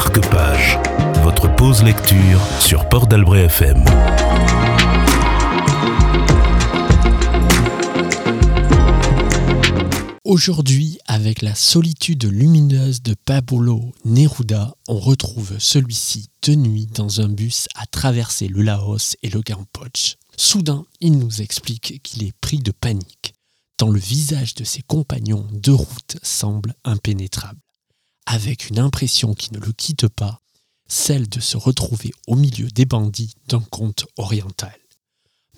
Marque-Page, votre pause lecture sur Port d'Albret FM. Aujourd'hui, avec la solitude lumineuse de Pablo Neruda, on retrouve celui-ci de nuit dans un bus à traverser le Laos et le Gampoch. Soudain, il nous explique qu'il est pris de panique, tant le visage de ses compagnons de route semble impénétrable, avec une impression qui ne le quitte pas, celle de se retrouver au milieu des bandits d'un conte oriental.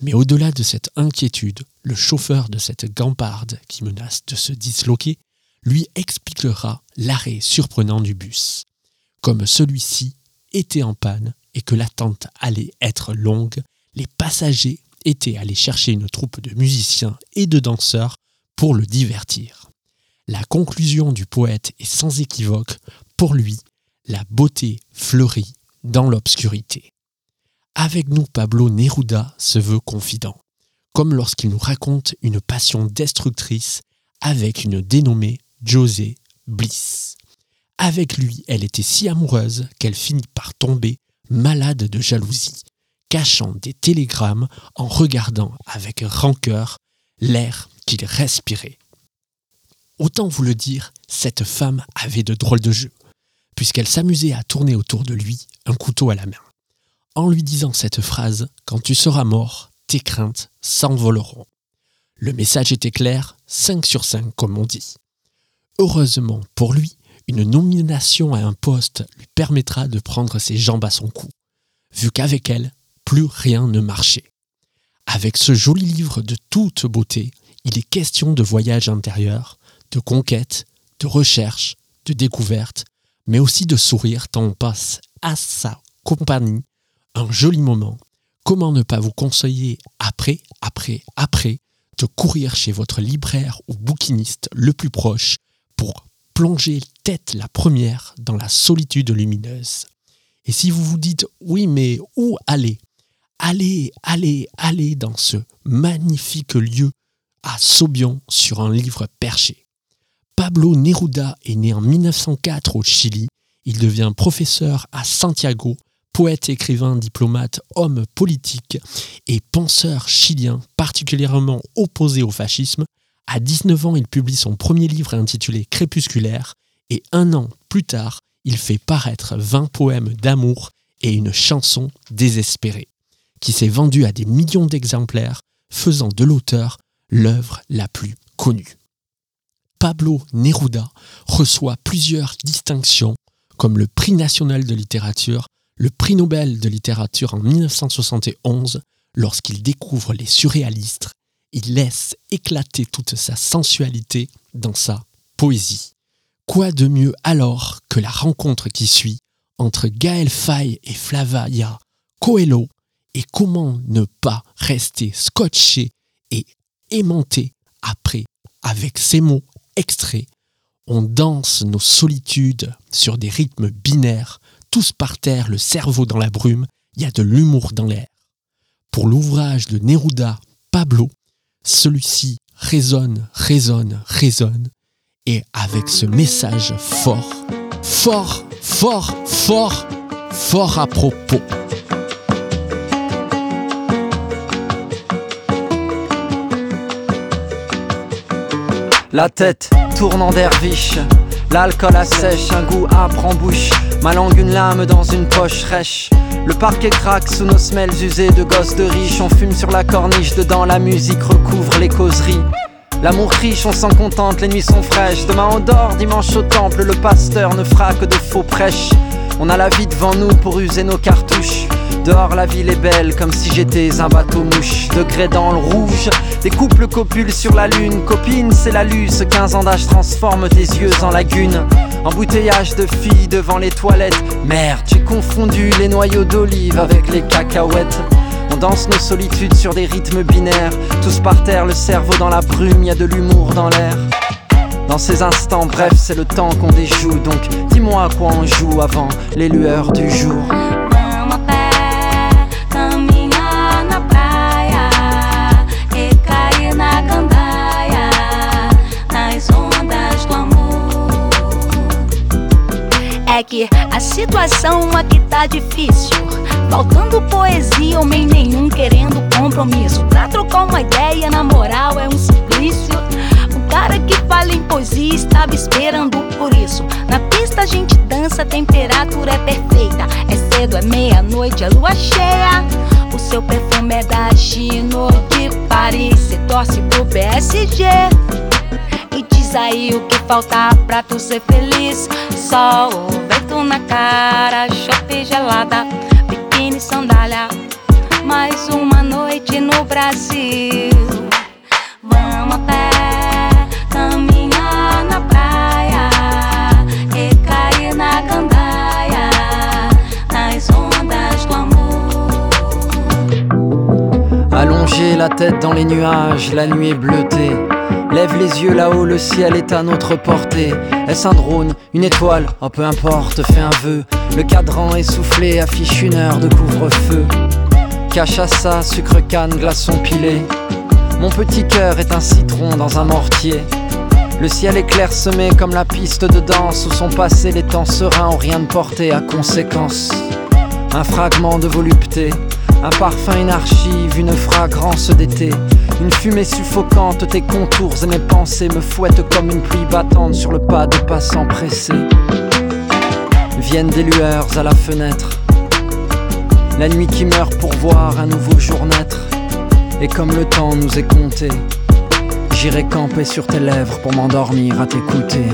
Mais au-delà de cette inquiétude, le chauffeur de cette gamparde qui menace de se disloquer lui expliquera l'arrêt surprenant du bus. Comme celui-ci était en panne et que l'attente allait être longue, les passagers étaient allés chercher une troupe de musiciens et de danseurs pour le divertir. La conclusion du poète est sans équivoque, pour lui, la beauté fleurit dans l'obscurité. Avec nous, Pablo Neruda se veut confident, comme lorsqu'il nous raconte une passion destructrice avec une dénommée José Bliss. Avec lui, elle était si amoureuse qu'elle finit par tomber malade de jalousie, cachant des télégrammes en regardant avec rancœur l'air qu'il respirait. Autant vous le dire, cette femme avait de drôles de jeux, puisqu'elle s'amusait à tourner autour de lui un couteau à la main en lui disant cette phrase Quand tu seras mort, tes craintes s'envoleront. Le message était clair, 5 sur 5 comme on dit. Heureusement pour lui, une nomination à un poste lui permettra de prendre ses jambes à son cou, vu qu'avec elle, plus rien ne marchait. Avec ce joli livre de toute beauté, il est question de voyage intérieur, de conquête, de recherche, de découverte, mais aussi de sourire tant on passe à sa compagnie un joli moment, comment ne pas vous conseiller après, après, après de courir chez votre libraire ou bouquiniste le plus proche pour plonger tête la première dans la solitude lumineuse? Et si vous vous dites oui mais où aller? Allez, allez, allez dans ce magnifique lieu à Sobion sur un livre perché. Pablo Neruda est né en 1904 au Chili. Il devient professeur à Santiago poète, écrivain, diplomate, homme politique et penseur chilien particulièrement opposé au fascisme, à 19 ans, il publie son premier livre intitulé Crépusculaire et un an plus tard, il fait paraître 20 poèmes d'amour et une chanson désespérée, qui s'est vendue à des millions d'exemplaires, faisant de l'auteur l'œuvre la plus connue. Pablo Neruda reçoit plusieurs distinctions comme le prix national de littérature, le prix Nobel de littérature en 1971, lorsqu'il découvre les surréalistes, il laisse éclater toute sa sensualité dans sa poésie. Quoi de mieux alors que la rencontre qui suit entre Gaël Faye et Flavia Coelho et comment ne pas rester scotché et aimanté après avec ces mots? Extraits on danse nos solitudes sur des rythmes binaires tous par terre, le cerveau dans la brume, il y a de l'humour dans l'air. Pour l'ouvrage de Neruda, Pablo, celui-ci résonne, résonne, résonne, et avec ce message fort, fort, fort, fort, fort à propos. La tête tourne en derviche, l'alcool assèche, un goût âpre en bouche. Ma langue une lame dans une poche rêche. Le parquet craque sous nos semelles usées de gosses de riches. On fume sur la corniche, dedans la musique recouvre les causeries. L'amour riche, on s'en contente, les nuits sont fraîches. Demain on dort, dimanche au temple, le pasteur ne fera que de faux prêches. On a la vie devant nous pour user nos cartouches. Dehors la ville est belle comme si j'étais un bateau mouche Degré dans le rouge, des couples copulent sur la lune. Copine c'est la luce, 15 ans d'âge transforme tes yeux en lagune Embouteillage de filles devant les toilettes. Merde, j'ai confondu les noyaux d'olive avec les cacahuètes. On danse nos solitudes sur des rythmes binaires. Tous par terre, le cerveau dans la brume, y a de l'humour dans l'air. Dans ces instants, bref, c'est le temps qu'on déjoue. Donc, dis-moi à quoi on joue avant les lueurs du jour. A situação aqui tá difícil. Faltando poesia, homem nenhum querendo compromisso. Pra trocar uma ideia, na moral, é um suplício. O cara que fala em poesia estava esperando por isso. Na pista a gente dança, a temperatura é perfeita. É cedo, é meia-noite, a lua cheia. O seu perfume é da Chino de Paris. Cê torce pro PSG. Aí o que falta pra tu ser feliz. Sol, vento na cara, chope gelada, biquíni, sandália. Mais uma noite no Brasil. Vamos a pé, caminhar na praia e cair na gandaia, nas ondas do amor. Allongé la tête dans les nuages, la nuit est bleutée. Lève les yeux là-haut, le ciel est à notre portée. Est-ce un drone, une étoile? Oh peu importe, fais un vœu. Le cadran essoufflé affiche une heure de couvre-feu. Cachaça, sucre canne, glaçon pilé. Mon petit cœur est un citron dans un mortier. Le ciel est clairsemé comme la piste de danse où sont passés les temps sereins ont rien de porté à conséquence. Un fragment de volupté, un parfum, une archive, une fragrance d'été. Une fumée suffocante, tes contours et mes pensées me fouettent comme une pluie battante sur le pas de passants pressés. Viennent des lueurs à la fenêtre. La nuit qui meurt pour voir un nouveau jour naître. Et comme le temps nous est compté, j'irai camper sur tes lèvres pour m'endormir à t'écouter.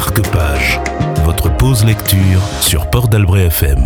Marque-page, votre pause lecture sur Port d'Albret FM.